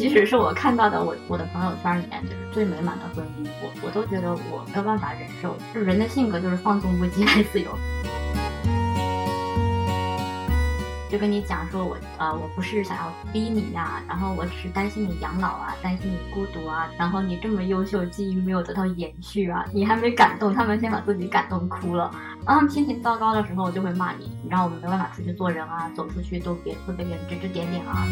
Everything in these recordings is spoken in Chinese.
即使是我看到的我我的朋友圈里面就是最美满的婚姻，我我都觉得我没有办法忍受。就是人的性格就是放纵不羁，爱自由。就跟你讲说，我呃，我不是想要逼你呀，然后我只是担心你养老啊，担心你孤独啊，然后你这么优秀，基因没有得到延续啊，你还没感动，他们先把自己感动哭了。然后心情糟糕的时候，就会骂你，让我们没办法出去做人啊，走出去都别会被别人指指点点啊。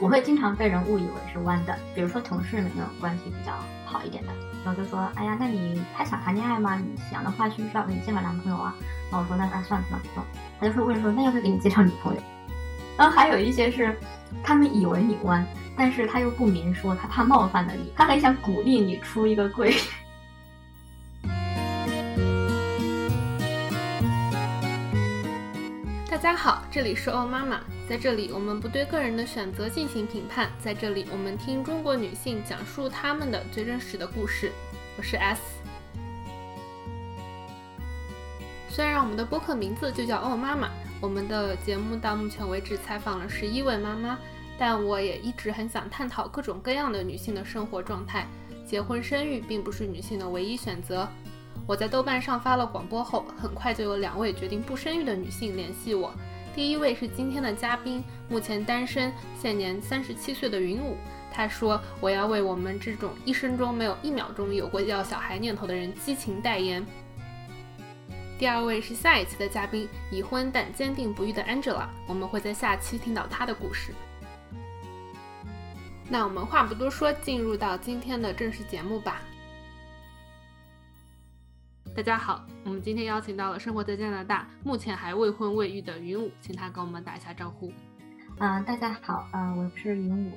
我会经常被人误以为是弯的，比如说同事们那种关系比较好一点的。然后就说，哎呀，那你还想谈恋爱吗？你想的话，需不需要给你介绍男朋友啊？然后我说，那那算了算了算了。他就会问说，那要不要给你介绍女朋友？然后还有一些是，他们以为你弯，但是他又不明说，他怕冒犯了你，他很想鼓励你出一个柜。大家好，这里是欧妈妈。在这里，我们不对个人的选择进行评判。在这里，我们听中国女性讲述她们的最真实的故事。我是 S。虽然我们的播客名字就叫欧妈妈，我们的节目到目前为止采访了十一位妈妈，但我也一直很想探讨各种各样的女性的生活状态。结婚生育并不是女性的唯一选择。我在豆瓣上发了广播后，很快就有两位决定不生育的女性联系我。第一位是今天的嘉宾，目前单身，现年三十七岁的云武。他说：“我要为我们这种一生中没有一秒钟有过要小孩念头的人激情代言。”第二位是下一期的嘉宾，已婚但坚定不渝的 Angela。我们会在下期听到她的故事。那我们话不多说，进入到今天的正式节目吧。大家好，我们今天邀请到了生活在加拿大、目前还未婚未育的云武，请他跟我们打一下招呼。嗯，大家好，嗯，我是云武。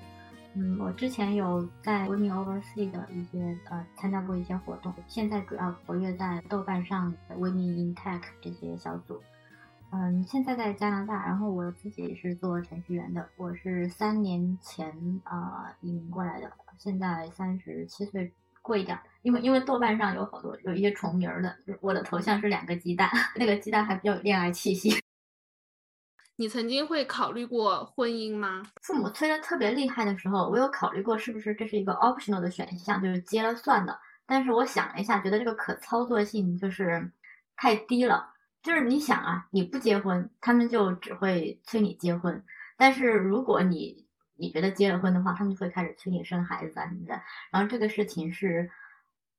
嗯，我之前有在 Women Oversea 的一些呃参加过一些活动，现在主要活跃在豆瓣上 Women in Tech 这些小组。嗯，现在在加拿大，然后我自己也是做程序员的，我是三年前啊移民过来的，现在三十七岁。贵一点，因为因为豆瓣上有好多有一些重名的，我的头像是两个鸡蛋，那个鸡蛋还比较有恋爱气息。你曾经会考虑过婚姻吗？父母催的特别厉害的时候，我有考虑过是不是这是一个 optional 的选项，就是接了算的。但是我想了一下，觉得这个可操作性就是太低了。就是你想啊，你不结婚，他们就只会催你结婚；但是如果你你觉得结了婚的话，他们就会开始催你生孩子啊什么的，然后这个事情是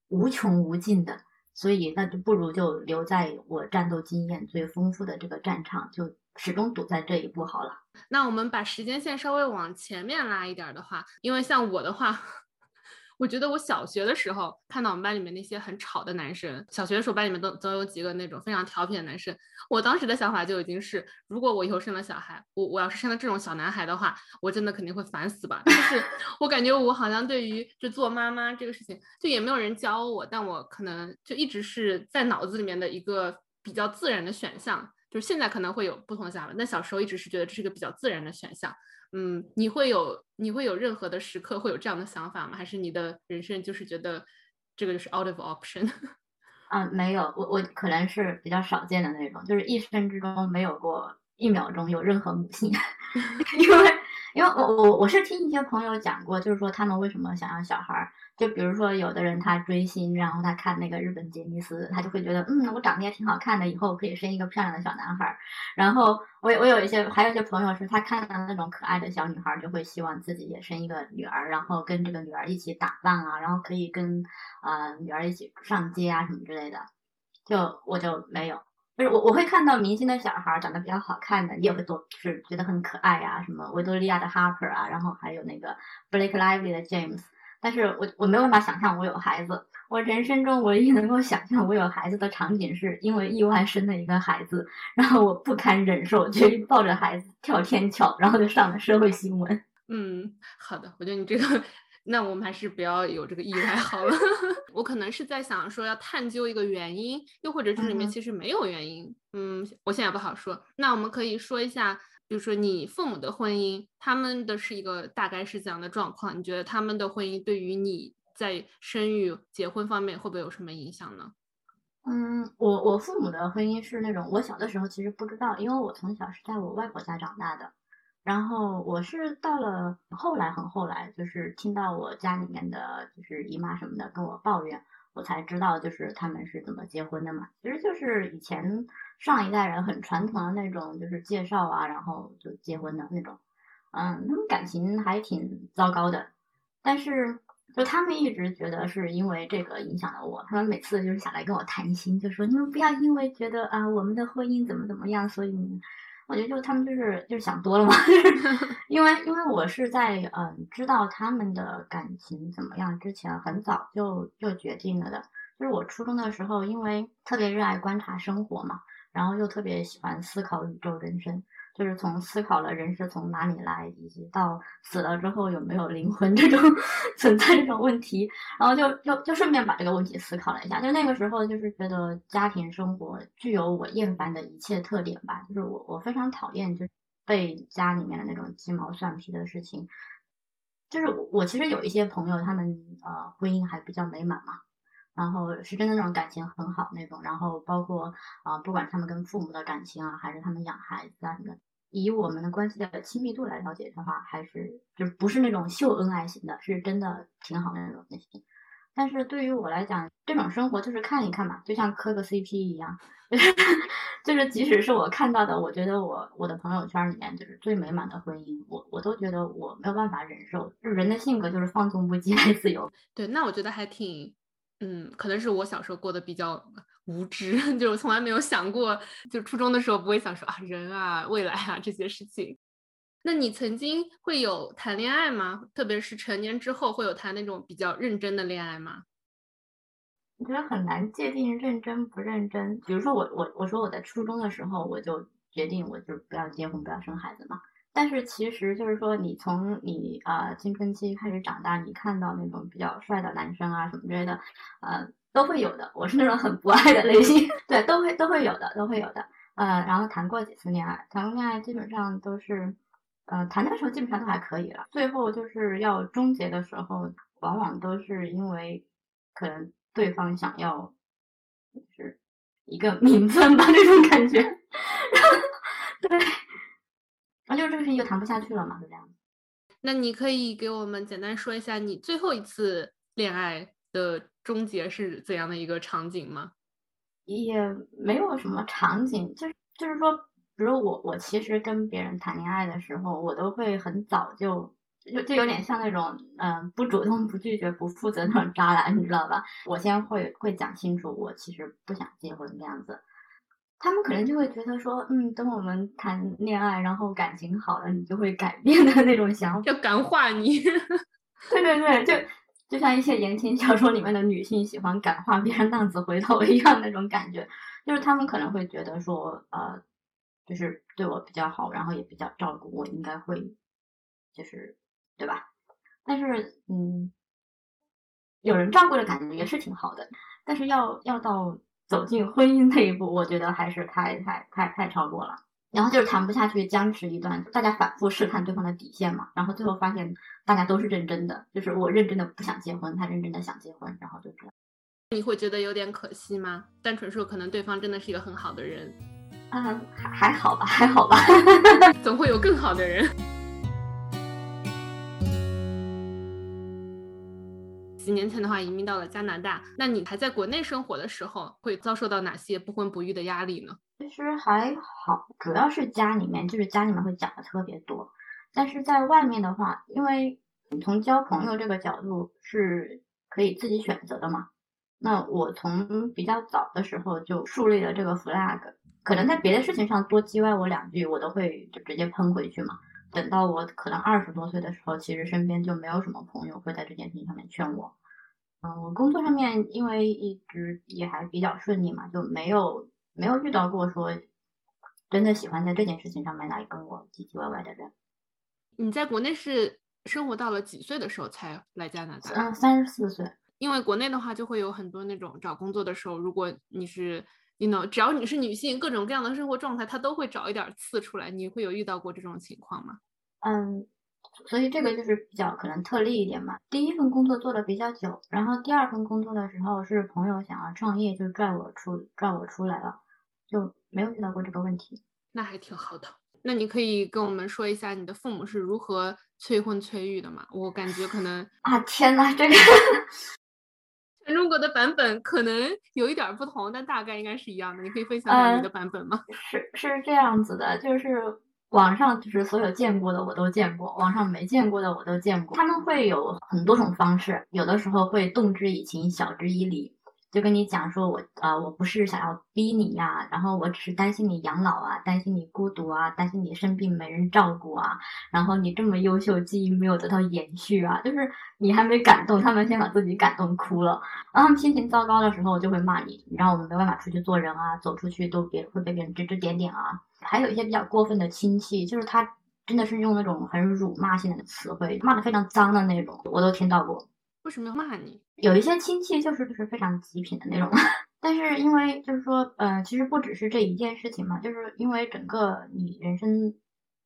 无穷无尽的，所以那就不如就留在我战斗经验最丰富的这个战场，就始终堵在这一步好了。那我们把时间线稍微往前面拉一点的话，因为像我的话。我觉得我小学的时候看到我们班里面那些很吵的男生，小学的时候班里面都总有几个那种非常调皮的男生。我当时的想法就已经是，如果我以后生了小孩，我我要是生了这种小男孩的话，我真的肯定会烦死吧。但是 我感觉我好像对于就做妈妈这个事情，就也没有人教我，但我可能就一直是在脑子里面的一个比较自然的选项。就是现在可能会有不同的想法，但小时候一直是觉得这是一个比较自然的选项。嗯，你会有你会有任何的时刻会有这样的想法吗？还是你的人生就是觉得这个就是 out of option？嗯，没有，我我可能是比较少见的那种，就是一生之中没有过一秒钟有任何母性，因为因为我我我是听一些朋友讲过，就是说他们为什么想要小孩儿。就比如说，有的人他追星，然后他看那个日本杰尼斯，他就会觉得，嗯，我长得也挺好看的，以后可以生一个漂亮的小男孩。然后我我有一些，还有一些朋友是他看到那种可爱的小女孩，就会希望自己也生一个女儿，然后跟这个女儿一起打扮啊，然后可以跟呃女儿一起上街啊什么之类的。就我就没有，就是我我会看到明星的小孩长得比较好看的，也会多是觉得很可爱啊，什么维多利亚的 Harper 啊，然后还有那个 Blake Lively 的 James。但是我我没有办法想象我有孩子，我人生中唯一能够想象我有孩子的场景是因为意外生了一个孩子，然后我不堪忍受，就抱着孩子跳天桥，然后就上了社会新闻。嗯，好的，我觉得你这个，那我们还是不要有这个意外好了。我可能是在想说要探究一个原因，又或者这里面其实没有原因。嗯，我现在不好说。那我们可以说一下。比如说，你父母的婚姻，他们的是一个大概是怎样的状况？你觉得他们的婚姻对于你在生育、结婚方面会不会有什么影响呢？嗯，我我父母的婚姻是那种，我小的时候其实不知道，因为我从小是在我外婆家长大的。然后我是到了后来很后来，就是听到我家里面的就是姨妈什么的跟我抱怨，我才知道就是他们是怎么结婚的嘛。其实就是以前上一代人很传统的那种，就是介绍啊，然后就结婚的那种。嗯，他们感情还挺糟糕的，但是就他们一直觉得是因为这个影响了我，他们每次就是想来跟我谈心，就说你们不要因为觉得啊我们的婚姻怎么怎么样，所以。我觉得就他们就是就是想多了嘛，因为因为我是在嗯知道他们的感情怎么样之前很早就就决定了的，就是我初中的时候，因为特别热爱观察生活嘛，然后又特别喜欢思考宇宙人生。就是从思考了人是从哪里来，以及到死了之后有没有灵魂这种 存在这种问题，然后就就就顺便把这个问题思考了一下。就那个时候，就是觉得家庭生活具有我厌烦的一切特点吧。就是我我非常讨厌就被家里面的那种鸡毛蒜皮的事情。就是我其实有一些朋友，他们呃婚姻还比较美满嘛，然后是真的那种感情很好那种。然后包括啊，不管他们跟父母的感情啊，还是他们养孩子啊什么的。以我们的关系的亲密度来了解的话，还是就是不是那种秀恩爱型的，是真的挺好的那种类型。但是对于我来讲，这种生活就是看一看嘛，就像磕个 CP 一样，就 是就是即使是我看到的，我觉得我我的朋友圈里面就是最美满的婚姻，我我都觉得我没有办法忍受。就人的性格就是放纵不羁，爱自由。对，那我觉得还挺，嗯，可能是我小时候过得比较。无知，就是从来没有想过，就初中的时候不会想说啊人啊未来啊这些事情。那你曾经会有谈恋爱吗？特别是成年之后会有谈那种比较认真的恋爱吗？我觉得很难界定认真不认真。比如说我我我说我在初中的时候我就决定我就不要结婚不要生孩子嘛。但是其实就是说你从你啊青春期开始长大，你看到那种比较帅的男生啊什么之类的，呃。都会有的，我是那种很不爱的类型，对，都会都会有的，都会有的，呃，然后谈过几次恋爱，谈过恋爱基本上都是，呃，谈的时候基本上都还可以了，最后就是要终结的时候，往往都是因为可能对方想要，就是一个名分吧，这种感觉，对，就这个事情就谈不下去了嘛，就这样。那你可以给我们简单说一下你最后一次恋爱的。终结是怎样的一个场景吗？也没有什么场景，就是就是说，比如我我其实跟别人谈恋爱的时候，我都会很早就就就有点像那种嗯不主动、不拒绝、不负责那种渣男，你知道吧？我先会会讲清楚，我其实不想结婚这样子，他们可能就会觉得说，嗯，等我们谈恋爱，然后感情好了，你就会改变的那种想法，要感化你。对对对，就。就像一些言情小说里面的女性喜欢感化别人浪子回头一样那种感觉，就是他们可能会觉得说，呃，就是对我比较好，然后也比较照顾我，应该会，就是对吧？但是，嗯，有人照顾的感觉也是挺好的，但是要要到走进婚姻那一步，我觉得还是太太太太超过了。然后就是谈不下去，僵持一段，大家反复试探对方的底线嘛。然后最后发现大家都是认真的，就是我认真的不想结婚，他认真的想结婚，然后就这样。你会觉得有点可惜吗？单纯说可能对方真的是一个很好的人。嗯，还还好吧，还好吧，总会有更好的人。几年前的话，移民到了加拿大，那你还在国内生活的时候，会遭受到哪些不婚不育的压力呢？其实还好，主要是家里面，就是家里面会讲的特别多。但是在外面的话，因为从交朋友这个角度是可以自己选择的嘛。那我从比较早的时候就树立了这个 flag，可能在别的事情上多叽歪我两句，我都会就直接喷回去嘛。等到我可能二十多岁的时候，其实身边就没有什么朋友会在这件事情上面劝我。嗯，我工作上面因为一直也还比较顺利嘛，就没有没有遇到过说真的喜欢在这件事情上面来跟我唧唧歪歪的人。你在国内是生活到了几岁的时候才来加拿大？嗯，三十四岁。因为国内的话就会有很多那种找工作的时候，如果你是，you know，只要你是女性，各种各样的生活状态，他都会找一点刺出来。你会有遇到过这种情况吗？嗯，所以这个就是比较可能特例一点嘛。第一份工作做的比较久，然后第二份工作的时候是朋友想要创业，就拽我出拽我出来了，就没有遇到过这个问题。那还挺好的。那你可以跟我们说一下你的父母是如何催婚催育的吗？我感觉可能啊，天呐，这个全中国的版本可能有一点不同，但大概应该是一样的。你可以分享一下你的版本吗？是是这样子的，就是网上就是所有见过的我都见过，网上没见过的我都见过。他们会有很多种方式，有的时候会动之以情，晓之以理。就跟你讲说，我呃，我不是想要逼你呀，然后我只是担心你养老啊，担心你孤独啊，担心你生病没人照顾啊，然后你这么优秀，基因没有得到延续啊，就是你还没感动，他们先把自己感动哭了，然后他们心情糟糕的时候就会骂你，然后我们没办法出去做人啊，走出去都别会被别人指指点点啊，还有一些比较过分的亲戚，就是他真的是用那种很辱骂性的词汇，骂的非常脏的那种，我都听到过。为什么要骂你？有一些亲戚就是就是非常极品的那种，但是因为就是说，呃，其实不只是这一件事情嘛，就是因为整个你人生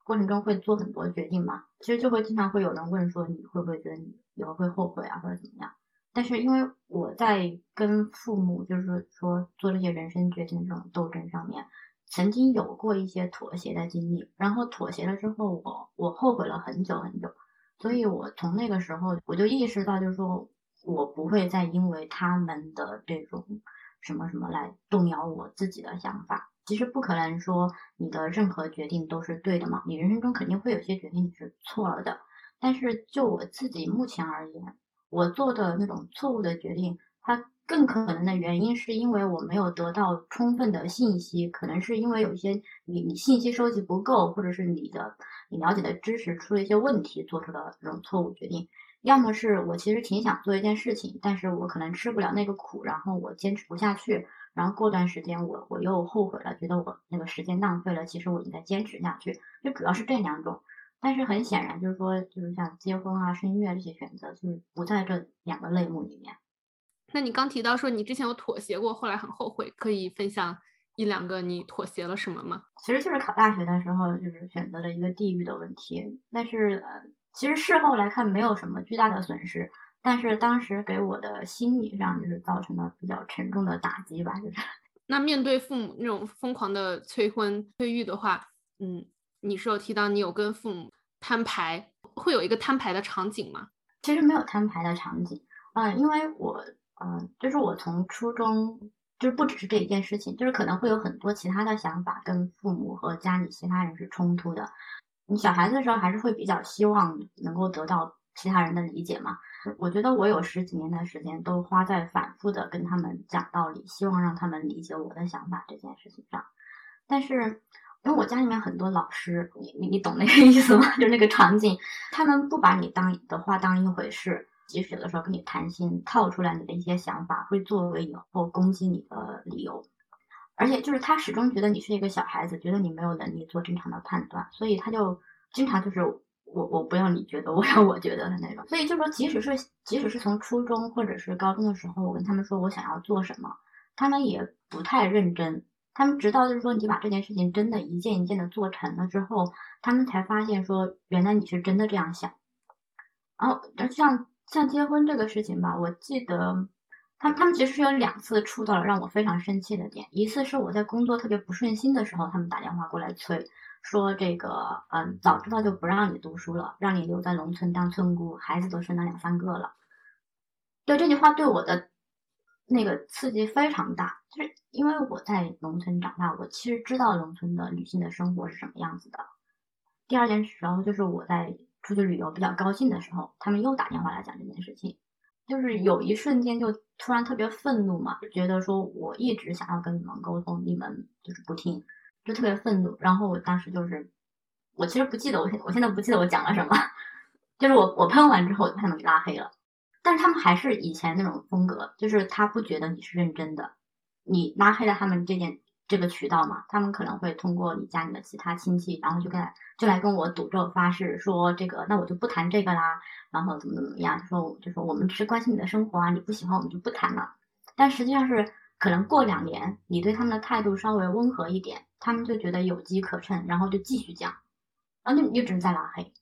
过程中会做很多决定嘛，其实就会经常会有人问说，你会不会觉得你以后会后悔啊，或者怎么样？但是因为我在跟父母就是说做这些人生决定这种斗争上面，曾经有过一些妥协的经历，然后妥协了之后，我我后悔了很久很久。所以，我从那个时候我就意识到，就是说我不会再因为他们的这种什么什么来动摇我自己的想法。其实不可能说你的任何决定都是对的嘛，你人生中肯定会有些决定你是错了的。但是就我自己目前而言，我做的那种错误的决定，它更可能的原因是因为我没有得到充分的信息，可能是因为有一些你你信息收集不够，或者是你的。你了解的知识出了一些问题，做出的这种错误决定，要么是我其实挺想做一件事情，但是我可能吃不了那个苦，然后我坚持不下去，然后过段时间我我又后悔了，觉得我那个时间浪费了，其实我应该坚持下去，就主要是这两种。但是很显然，就是说，就是像结婚啊、生育啊这些选择，就是不在这两个类目里面。那你刚提到说你之前有妥协过，后来很后悔，可以分享？一两个你妥协了什么吗？其实就是考大学的时候，就是选择了一个地域的问题。但是呃，其实事后来看没有什么巨大的损失，但是当时给我的心理上就是造成了比较沉重的打击吧。就是 那面对父母那种疯狂的催婚催育的话，嗯，你是有提到你有跟父母摊牌，会有一个摊牌的场景吗？其实没有摊牌的场景，嗯，因为我嗯，就是我从初中。就是不只是这一件事情，就是可能会有很多其他的想法跟父母和家里其他人是冲突的。你小孩子的时候还是会比较希望能够得到其他人的理解嘛？我觉得我有十几年的时间都花在反复的跟他们讲道理，希望让他们理解我的想法这件事情上。但是因为我家里面很多老师，你你你懂那个意思吗？就那个场景，他们不把你当的话当一回事。即使有的时候跟你谈心，套出来你的一些想法，会作为以后攻击你的理由。而且就是他始终觉得你是一个小孩子，觉得你没有能力做正常的判断，所以他就经常就是我我不要你觉得，我要我觉得的那种。所以就是说，即使是即使是从初中或者是高中的时候，我跟他们说我想要做什么，他们也不太认真。他们直到就是说你把这件事情真的一件一件的做成了之后，他们才发现说原来你是真的这样想。然后就像。像结婚这个事情吧，我记得他他们其实是有两次触到了让我非常生气的点。一次是我在工作特别不顺心的时候，他们打电话过来催，说这个嗯，早知道就不让你读书了，让你留在农村当村姑，孩子都生了两三个了。对这句话对我的那个刺激非常大，就是因为我在农村长大，我其实知道农村的女性的生活是什么样子的。第二件事然后就是我在。出去旅游比较高兴的时候，他们又打电话来讲这件事情，就是有一瞬间就突然特别愤怒嘛，觉得说我一直想要跟你们沟通，你们就是不听，就特别愤怒。然后我当时就是，我其实不记得我现我现在不记得我讲了什么，就是我我喷完之后就把他们给拉黑了，但是他们还是以前那种风格，就是他不觉得你是认真的，你拉黑了他们这件。这个渠道嘛，他们可能会通过你家里的其他亲戚，然后就跟就来跟我赌咒发誓，说这个那我就不谈这个啦，然后怎么怎么样，说就说我们只是关心你的生活啊，你不喜欢我们就不谈了。但实际上是可能过两年，你对他们的态度稍微温和一点，他们就觉得有机可乘，然后就继续讲，然后就一直在拉黑。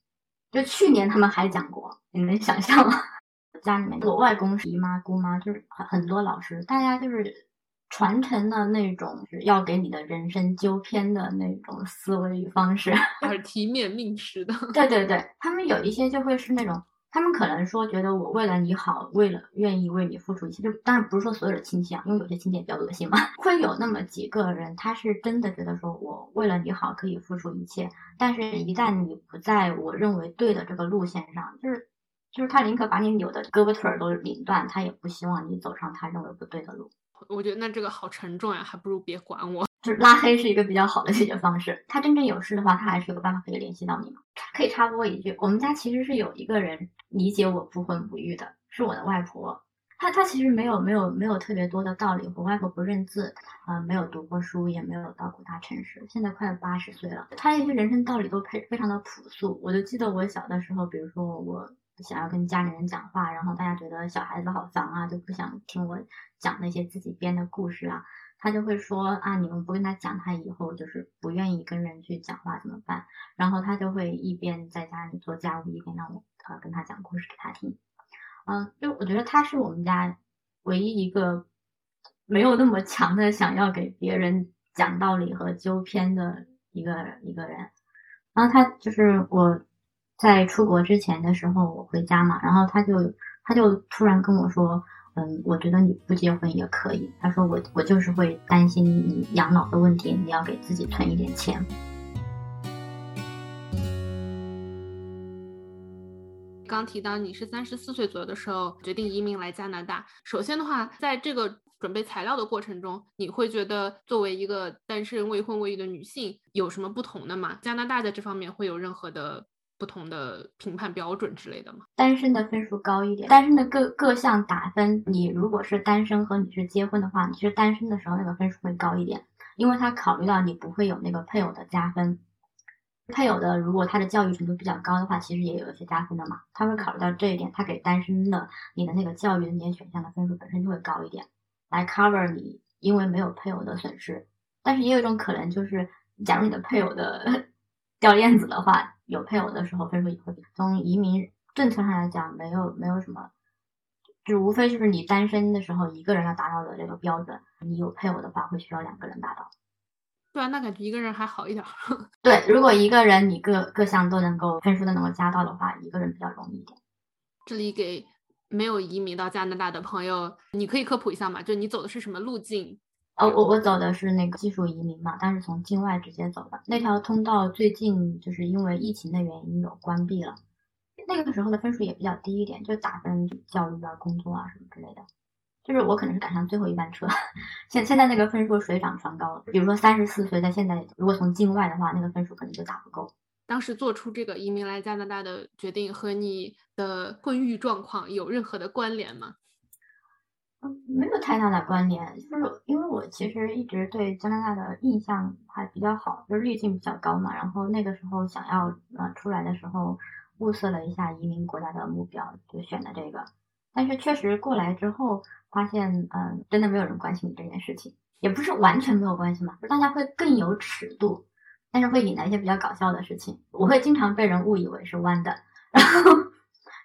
就去年他们还讲过，你能想象吗？家里面我外公、姨妈、姑妈，就是很很多老师，大家就是传承的那种要给你的人生纠偏的那种思维与方式，耳提面命式的。对对对，他们有一些就会是那种。他们可能说觉得我为了你好，为了愿意为你付出一切，就当然不是说所有的亲戚啊，因为有些亲戚也比较恶心嘛。会有那么几个人，他是真的觉得说我为了你好可以付出一切，但是一旦你不在我认为对的这个路线上，就是就是他宁可把你扭的胳膊腿儿都拧断，他也不希望你走上他认为不对的路。我觉得那这个好沉重呀，还不如别管我。就是拉黑是一个比较好的解决方式。他真正有事的话，他还是有办法可以联系到你嘛。可以插播一句，我们家其实是有一个人理解我不婚不育的，是我的外婆。她她其实没有没有没有特别多的道理。我外婆不认字，嗯，没有读过书，也没有到过大城市，现在快八十岁了。她一些人生道理都非非常的朴素。我就记得我小的时候，比如说我想要跟家里人讲话，然后大家觉得小孩子好烦啊，就不想听我讲那些自己编的故事啊。他就会说啊，你们不跟他讲，他以后就是不愿意跟人去讲话怎么办？然后他就会一边在家里做家务，一边让我呃跟他讲故事给他听。嗯，就我觉得他是我们家唯一一个没有那么强的想要给别人讲道理和纠偏的一个一个人。然后他就是我在出国之前的时候，我回家嘛，然后他就他就突然跟我说。嗯，我觉得你不结婚也可以。他说我我就是会担心你养老的问题，你要给自己存一点钱。刚提到你是三十四岁左右的时候决定移民来加拿大。首先的话，在这个准备材料的过程中，你会觉得作为一个单身未婚未育的女性有什么不同的吗？加拿大在这方面会有任何的？不同的评判标准之类的吗？单身的分数高一点，单身的各各项打分，你如果是单身和你是结婚的话，你是单身的时候那个分数会高一点，因为他考虑到你不会有那个配偶的加分。配偶的如果他的教育程度比较高的话，其实也有一些加分的嘛，他会考虑到这一点，他给单身的你的那个教育的那些选项的分数本身就会高一点，来 cover 你因为没有配偶的损失。但是也有一种可能就是，假如你的配偶的掉链子的话。有配偶的时候分数也会比从移民政策上来讲，没有没有什么，就无非就是你单身的时候一个人要达到的这个标准，你有配偶的话会需要两个人达到。对啊，那感觉一个人还好一点。对，如果一个人你各各项都能够分数都能够加到的话，一个人比较容易一点。这里给没有移民到加拿大的朋友，你可以科普一下嘛？就你走的是什么路径？哦，我我走的是那个技术移民嘛，但是从境外直接走的那条通道，最近就是因为疫情的原因有关闭了。那个时候的分数也比较低一点，就打分教育啊、工作啊什么之类的。就是我可能是赶上最后一班车，现现在那个分数水涨船高了。比如说三十四岁，在现在如果从境外的话，那个分数可能就打不够。当时做出这个移民来加拿大的决定和你的婚育状况有任何的关联吗？没有太大的关联，就是因为我其实一直对加拿大的印象还比较好，就是滤镜比较高嘛。然后那个时候想要呃出来的时候，物色了一下移民国家的目标，就选了这个。但是确实过来之后，发现嗯，真的没有人关心你这件事情，也不是完全没有关系嘛，就大家会更有尺度，但是会引来一些比较搞笑的事情。我会经常被人误以为是弯的，然后。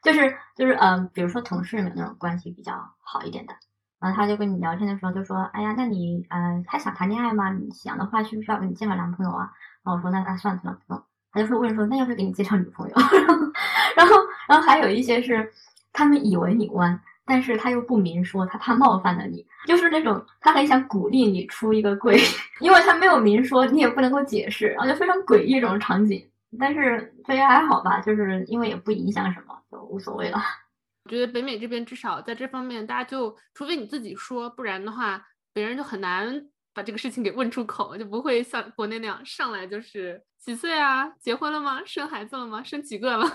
就是就是嗯，比如说同事里面那种关系比较好一点的，然后他就跟你聊天的时候就说，哎呀，那你呃还想谈恋爱吗？你想的话，需不需要给你介绍男朋友啊？然后我说那那算了算了不用。他就说问说那要不要给你介绍女朋友？然后然后还有一些是他们以为你弯，但是他又不明说，他怕冒犯了你，就是那种他很想鼓励你出一个柜，因为他没有明说，你也不能够解释，然后就非常诡异这种场景。但是这也还好吧，就是因为也不影响什么。就无所谓了。我觉得北美这边至少在这方面，大家就除非你自己说，不然的话，别人就很难把这个事情给问出口，就不会像国内那样上来就是几岁啊，结婚了吗？生孩子了吗？生几个了？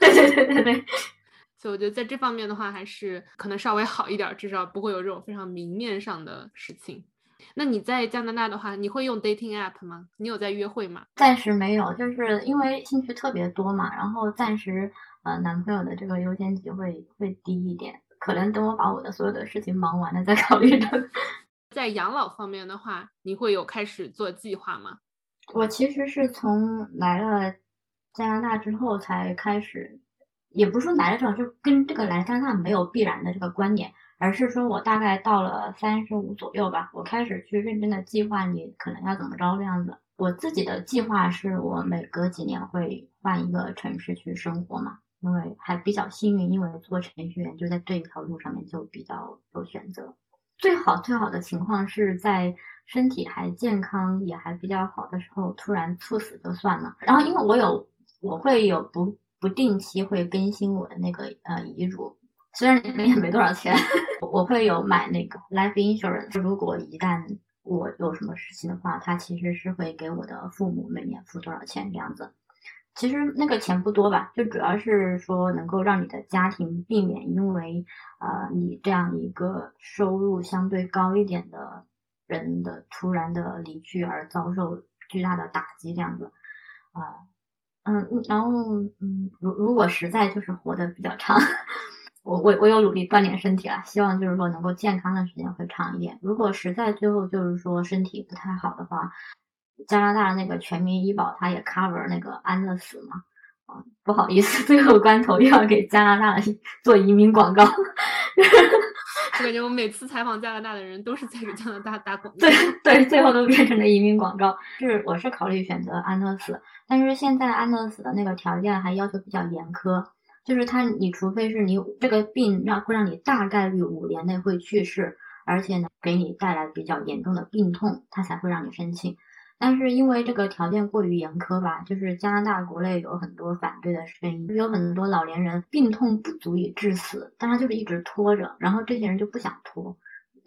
对对对对对。所以我觉得在这方面的话，还是可能稍微好一点，至少不会有这种非常明面上的事情。那你在加拿大的话，你会用 dating app 吗？你有在约会吗？暂时没有，就是因为兴趣特别多嘛，然后暂时。呃，男朋友的这个优先级会会低一点，可能等我把我的所有的事情忙完了再考虑的。在养老方面的话，你会有开始做计划吗？我其实是从来了加拿大之后才开始，也不是说来了之后就跟这个来加拿大没有必然的这个观点，而是说我大概到了三十五左右吧，我开始去认真的计划你可能要怎么着这样子。我自己的计划是我每隔几年会换一个城市去生活嘛，因为还比较幸运，因为做程序员就在这一条路上面就比较有选择。最好最好的情况是在身体还健康也还比较好的时候突然猝死就算了。然后因为我有我会有不不定期会更新我的那个呃遗嘱，虽然里面也没多少钱，我会有买那个 life insurance，如果一旦我有什么事情的话，他其实是会给我的父母每年付多少钱这样子。其实那个钱不多吧，就主要是说能够让你的家庭避免因为呃你这样一个收入相对高一点的人的突然的离去而遭受巨大的打击这样子啊嗯然后嗯如如果实在就是活得比较长，我我我有努力锻炼身体了，希望就是说能够健康的时间会长一点。如果实在最后就是说身体不太好的话。加拿大那个全民医保，它也 cover 那个安乐死嘛？啊，不好意思，最后关头又要给加拿大做移民广告。我感觉我每次采访加拿大的人都是在给加拿大打广 告。对对，最后都变成了移民广告。是，我是考虑选择安乐死，但是现在安乐死的那个条件还要求比较严苛，就是他，你除非是你这个病让会让你大概率五年内会去世，而且呢给你带来比较严重的病痛，他才会让你申请。但是因为这个条件过于严苛吧，就是加拿大国内有很多反对的声音，有很多老年人病痛不足以致死，但他就是一直拖着，然后这些人就不想拖，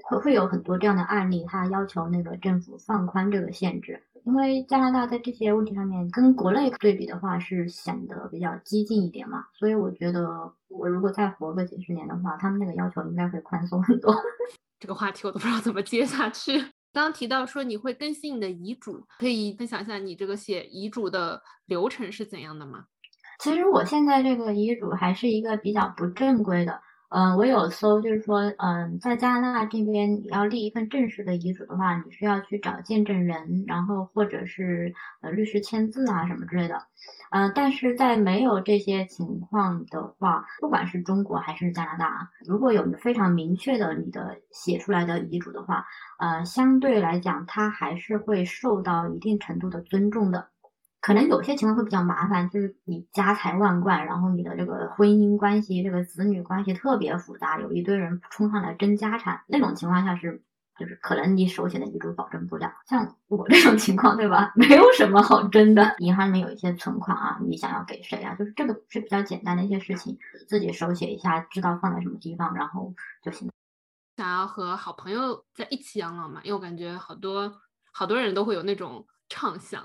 会会有很多这样的案例，他要求那个政府放宽这个限制，因为加拿大在这些问题上面跟国内对比的话是显得比较激进一点嘛，所以我觉得我如果再活个几十年的话，他们那个要求应该会宽松很多。这个话题我都不知道怎么接下去。刚刚提到说你会更新你的遗嘱，可以分享一下你这个写遗嘱的流程是怎样的吗？其实我现在这个遗嘱还是一个比较不正规的。嗯，我有搜，就是说，嗯，在加拿大这边，你要立一份正式的遗嘱的话，你是要去找见证人，然后或者是呃律师签字啊什么之类的。嗯，但是在没有这些情况的话，不管是中国还是加拿大，如果有非常明确的你的写出来的遗嘱的话，呃，相对来讲，它还是会受到一定程度的尊重的。可能有些情况会比较麻烦，就是你家财万贯，然后你的这个婚姻关系、这个子女关系特别复杂，有一堆人冲上来争家产，那种情况下是，就是可能你手写的遗嘱保证不了。像我这种情况，对吧？没有什么好争的，银行里面有一些存款啊，你想要给谁啊？就是这个是比较简单的一些事情，自己手写一下，知道放在什么地方，然后就行。想要和好朋友在一起养老嘛？因为我感觉好多好多人都会有那种畅想。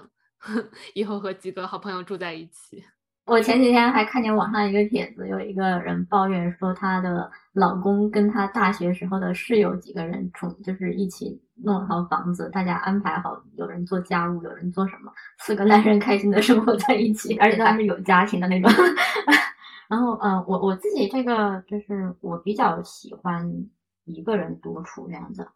以后和几个好朋友住在一起。我前几天还看见网上一个帖子，有一个人抱怨说，她的老公跟她大学时候的室友几个人，从就是一起弄了套房子，大家安排好，有人做家务，有人做什么，四个男人开心的生活在一起，而且都还是有家庭的那种。然后，嗯，我我自己这个就是我比较喜欢一个人独处这样子，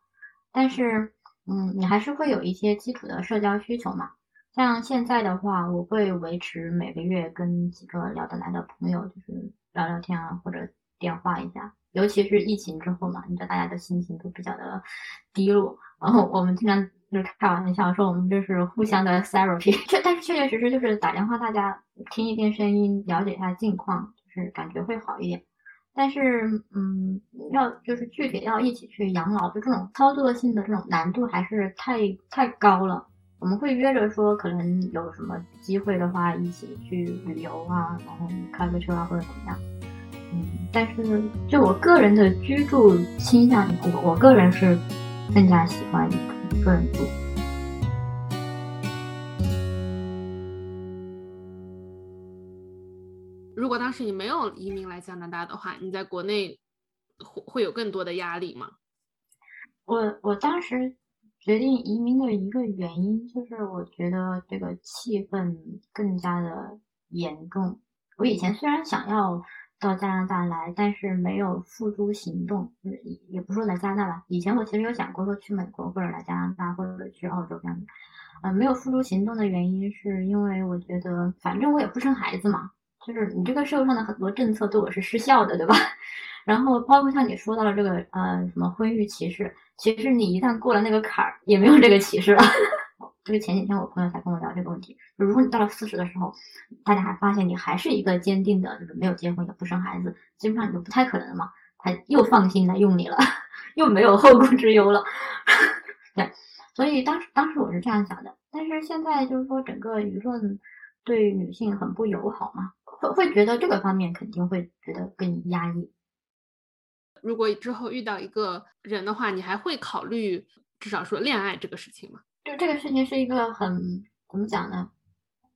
但是，嗯，你还是会有一些基础的社交需求嘛。像现在的话，我会维持每个月跟几个聊得来的朋友，就是聊聊天啊，或者电话一下。尤其是疫情之后嘛，你知道大家的心情都比较的低落，然后我们经常就开玩笑说，我们就是互相的 therapy。确，但是确确实实就是打电话，大家听一听声音，了解一下近况，就是感觉会好一点。但是，嗯，要就是具体要一起去养老，就这种操作性的这种难度还是太太高了。我们会约着说，可能有什么机会的话，一起去旅游啊，然后开个车啊，或者怎么样。嗯，但是就我个人的居住倾向，我我个人是更加喜欢一个人住。如果当时你没有移民来加拿大的话，你在国内会会有更多的压力吗？我我当时。决定移民的一个原因就是，我觉得这个气氛更加的严重。我以前虽然想要到加拿大来，但是没有付诸行动，也也不说来加拿大吧。以前我其实有想过说去美国或者来加拿大或者去澳洲这样的，呃，没有付诸行动的原因是因为我觉得反正我也不生孩子嘛，就是你这个社会上的很多政策对我是失效的，对吧？然后包括像你说到了这个呃什么婚育歧视，其实你一旦过了那个坎儿，也没有这个歧视了。这 个前几天我朋友才跟我聊这个问题，就如果你到了四十的时候，大家还发现你还是一个坚定的，就是没有结婚也不生孩子，基本上你就不太可能了嘛。他又放心来用你了，又没有后顾之忧了。对，所以当时当时我是这样想的，但是现在就是说整个舆论对女性很不友好嘛，会会觉得这个方面肯定会觉得更压抑。如果之后遇到一个人的话，你还会考虑至少说恋爱这个事情吗？就这个事情是一个很怎么讲呢？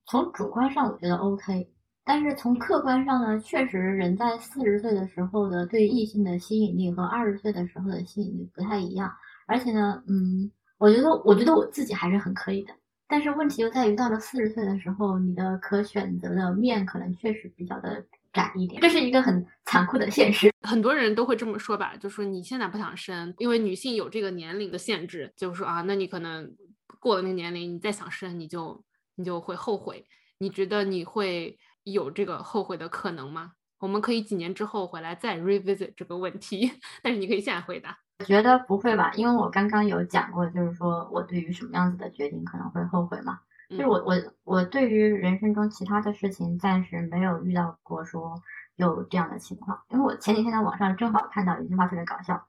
从主观上我觉得 OK，但是从客观上呢，确实人在四十岁的时候的对异性的吸引力和二十岁的时候的吸引力不太一样。而且呢，嗯，我觉得我觉得我自己还是很可以的。但是问题就在于到了四十岁的时候，你的可选择的面可能确实比较的窄一点，这是一个很残酷的现实。很多人都会这么说吧，就说你现在不想生，因为女性有这个年龄的限制，就是说啊，那你可能。过了那个年龄，你再想生，你就你就会后悔。你觉得你会有这个后悔的可能吗？我们可以几年之后回来再 revisit 这个问题，但是你可以现在回答。我觉得不会吧，因为我刚刚有讲过，就是说我对于什么样子的决定可能会后悔嘛。就是我我我对于人生中其他的事情暂时没有遇到过说有这样的情况。因为我前几天在网上正好看到一句话特别搞笑，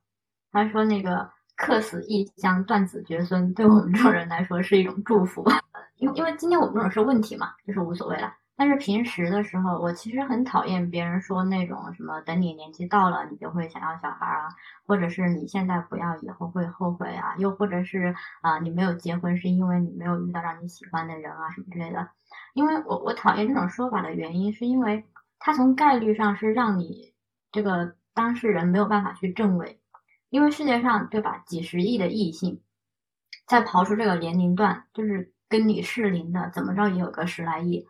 他说那个。客死异乡，断子绝孙，对我们这种人来说是一种祝福。因为因为今天我们这种是问题嘛，就是无所谓了。但是平时的时候，我其实很讨厌别人说那种什么“等你年纪到了，你就会想要小孩啊”，或者是你现在不要，以后会后悔啊，又或者是啊，你没有结婚是因为你没有遇到让你喜欢的人啊什么之类的。因为我我讨厌这种说法的原因，是因为它从概率上是让你这个当事人没有办法去证伪。因为世界上，对吧？几十亿的异性，再刨出这个年龄段，就是跟你适龄的，怎么着也有个十来亿，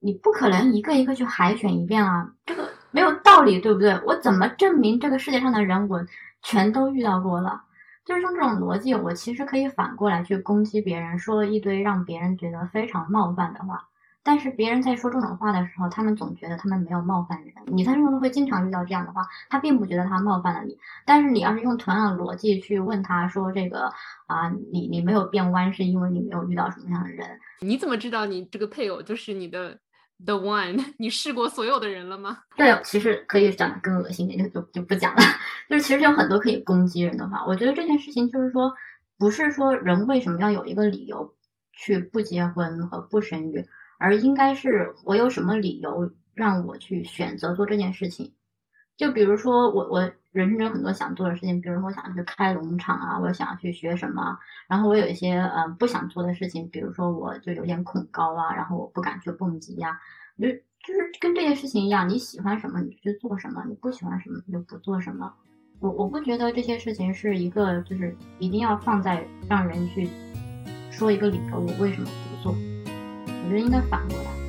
你不可能一个一个去海选一遍啊，这个没有道理，对不对？我怎么证明这个世界上的人我全都遇到过了？就是用这种逻辑，我其实可以反过来去攻击别人，说一堆让别人觉得非常冒犯的话。但是别人在说这种话的时候，他们总觉得他们没有冒犯人。你在生活中会经常遇到这样的话，他并不觉得他冒犯了你。但是你要是用同样的逻辑去问他说这个啊，你你没有变弯是因为你没有遇到什么样的人？你怎么知道你这个配偶就是你的 the one？你试过所有的人了吗？对，其实可以讲的更恶心一点，就就就不讲了。就是其实有很多可以攻击人的话，我觉得这件事情就是说，不是说人为什么要有一个理由去不结婚和不生育。而应该是我有什么理由让我去选择做这件事情？就比如说我我人生中很多想做的事情，比如说我想去开农场啊，我想去学什么，然后我有一些呃不想做的事情，比如说我就有点恐高啊，然后我不敢去蹦极呀，就就是跟这件事情一样，你喜欢什么你就去做什么，你不喜欢什么你就不做什么。我我不觉得这些事情是一个就是一定要放在让人去说一个理由，我为什么不做。我觉得应该反过来。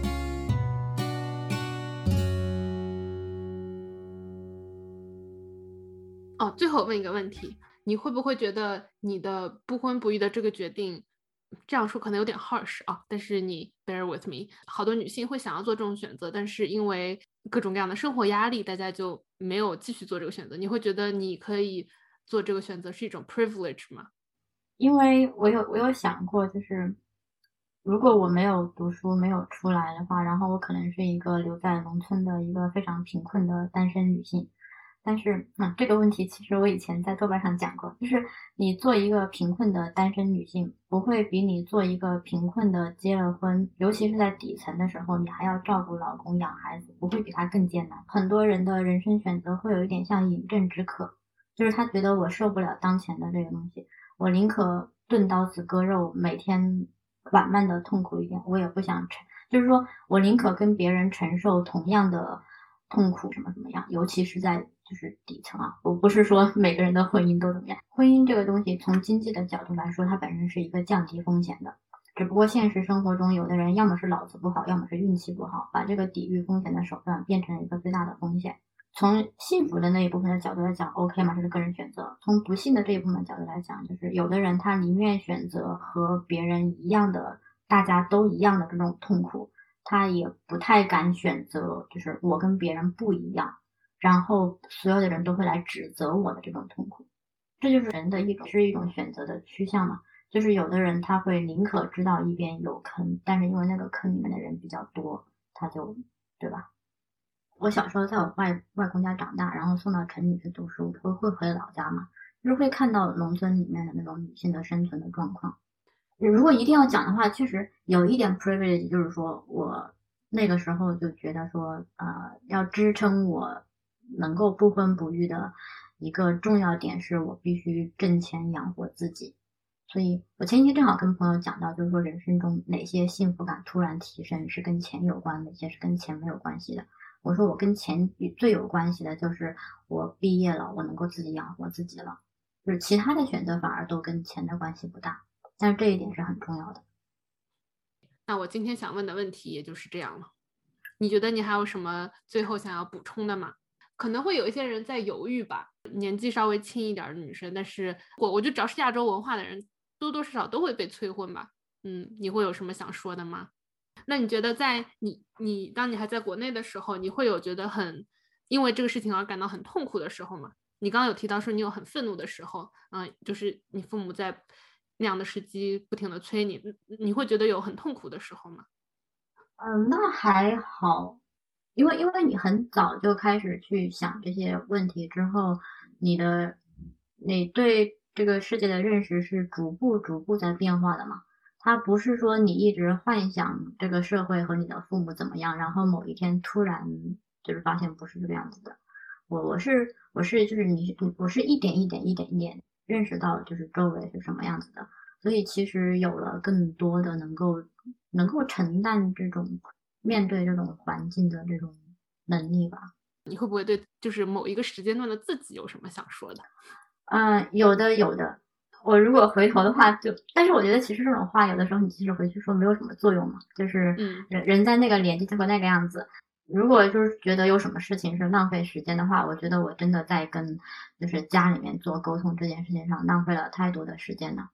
哦，最后问一个问题，你会不会觉得你的不婚不育的这个决定，这样说可能有点 harsh 啊？但是你 bear with me，好多女性会想要做这种选择，但是因为各种各样的生活压力，大家就没有继续做这个选择。你会觉得你可以做这个选择是一种 privilege 吗？因为我有我有想过，就是。如果我没有读书，没有出来的话，然后我可能是一个留在农村的一个非常贫困的单身女性。但是，嗯，这个问题其实我以前在豆瓣上讲过，就是你做一个贫困的单身女性，不会比你做一个贫困的结了婚，尤其是在底层的时候，你还要照顾老公、养孩子，不会比她更艰难。很多人的人生选择会有一点像饮鸩止渴，就是他觉得我受不了当前的这个东西，我宁可钝刀子割肉，每天。缓慢的痛苦一点，我也不想承，就是说我宁可跟别人承受同样的痛苦，什么怎么样，尤其是在就是底层啊，我不是说每个人的婚姻都怎么样，婚姻这个东西从经济的角度来说，它本身是一个降低风险的，只不过现实生活中，有的人要么是脑子不好，要么是运气不好，把这个抵御风险的手段变成了一个最大的风险。从幸福的那一部分的角度来讲，OK 嘛，这是个人选择；从不幸的这一部分角度来讲，就是有的人他宁愿选择和别人一样的，大家都一样的这种痛苦，他也不太敢选择，就是我跟别人不一样，然后所有的人都会来指责我的这种痛苦。这就是人的一种是一种选择的趋向嘛。就是有的人他会宁可知道一边有坑，但是因为那个坑里面的人比较多，他就对吧？我小时候在我外外公家长大，然后送到城里去读书，会会回老家嘛，就是会看到农村里面的那种女性的生存的状况。如果一定要讲的话，确实有一点 privilege，就是说我那个时候就觉得说，呃，要支撑我能够不婚不育的一个重要点，是我必须挣钱养活自己。所以我前几天正好跟朋友讲到，就是说人生中哪些幸福感突然提升是跟钱有关，哪些是跟钱没有关系的。我说我跟钱最有关系的就是我毕业了，我能够自己养活自己了，就是其他的选择反而都跟钱的关系不大，但是这一点是很重要的。那我今天想问的问题也就是这样了。你觉得你还有什么最后想要补充的吗？可能会有一些人在犹豫吧，年纪稍微轻一点的女生，但是我我就只要是亚洲文化的人，多多少少都会被催婚吧。嗯，你会有什么想说的吗？那你觉得，在你你当你还在国内的时候，你会有觉得很因为这个事情而感到很痛苦的时候吗？你刚刚有提到说你有很愤怒的时候，嗯，就是你父母在那样的时机不停的催你，你会觉得有很痛苦的时候吗？嗯，那还好，因为因为你很早就开始去想这些问题之后，你的你对这个世界的认识是逐步逐步在变化的嘛。他不是说你一直幻想这个社会和你的父母怎么样，然后某一天突然就是发现不是这个样子的。我我是我是就是你我是一点一点一点一点认识到就是周围是什么样子的，所以其实有了更多的能够能够承担这种面对这种环境的这种能力吧。你会不会对就是某一个时间段的自己有什么想说的？嗯，有的有的。我如果回头的话，就但是我觉得其实这种话有的时候你其实回去说没有什么作用嘛，就是人人在那个年纪就会那个样子。如果就是觉得有什么事情是浪费时间的话，我觉得我真的在跟就是家里面做沟通这件事情上浪费了太多的时间了。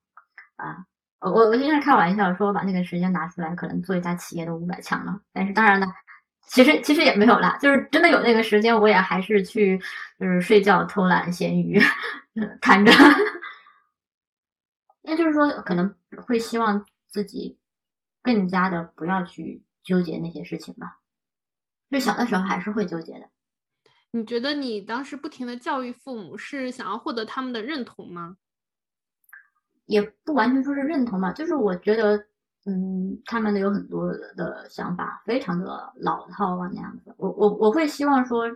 啊，我我经常开玩笑说我把那个时间拿出来，可能做一家企业的五百强了。但是当然了，其实其实也没有啦，就是真的有那个时间，我也还是去就是睡觉、偷懒、咸鱼、躺着。那就是说，可能会希望自己更加的不要去纠结那些事情吧。就小的时候还是会纠结的。你觉得你当时不停的教育父母，是想要获得他们的认同吗？也不完全说是认同吧，就是我觉得，嗯，他们的有很多的想法非常的老套啊那样子。我我我会希望说，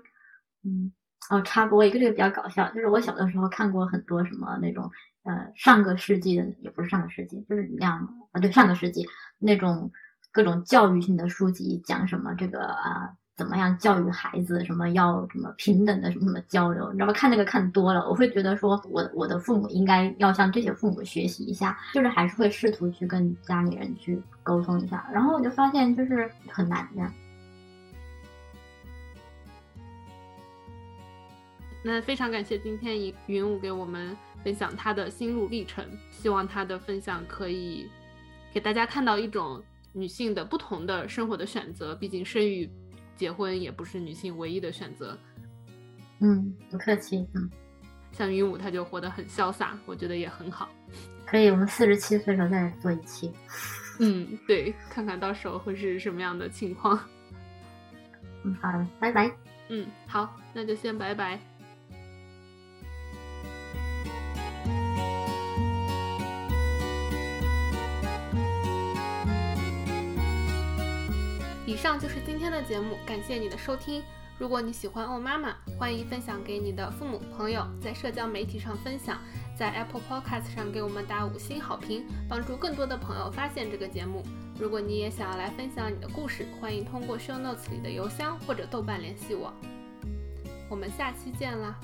嗯，哦，插播一个这个比较搞笑，就是我小的时候看过很多什么那种。呃，上个世纪的也不是上个世纪，就是那样啊，对，上个世纪那种各种教育性的书籍，讲什么这个啊，怎么样教育孩子，什么要什么平等的什么什么交流，你知道吗？看那个看多了，我会觉得说，我我的父母应该要向这些父母学习一下，就是还是会试图去跟家里人去沟通一下，然后我就发现就是很难的。那非常感谢今天云云武给我们。分享他的心路历程，希望他的分享可以给大家看到一种女性的不同的生活的选择。毕竟生育、结婚也不是女性唯一的选择。嗯，不客气。嗯，像云武他就活得很潇洒，我觉得也很好。可以，我们四十七岁时候再做一期。嗯，对，看看到时候会是什么样的情况。嗯，好的，拜拜。嗯，好，那就先拜拜。以上就是今天的节目，感谢你的收听。如果你喜欢欧妈妈，欢迎分享给你的父母、朋友，在社交媒体上分享，在 Apple Podcast 上给我们打五星好评，帮助更多的朋友发现这个节目。如果你也想要来分享你的故事，欢迎通过 Show Notes 里的邮箱或者豆瓣联系我。我们下期见啦！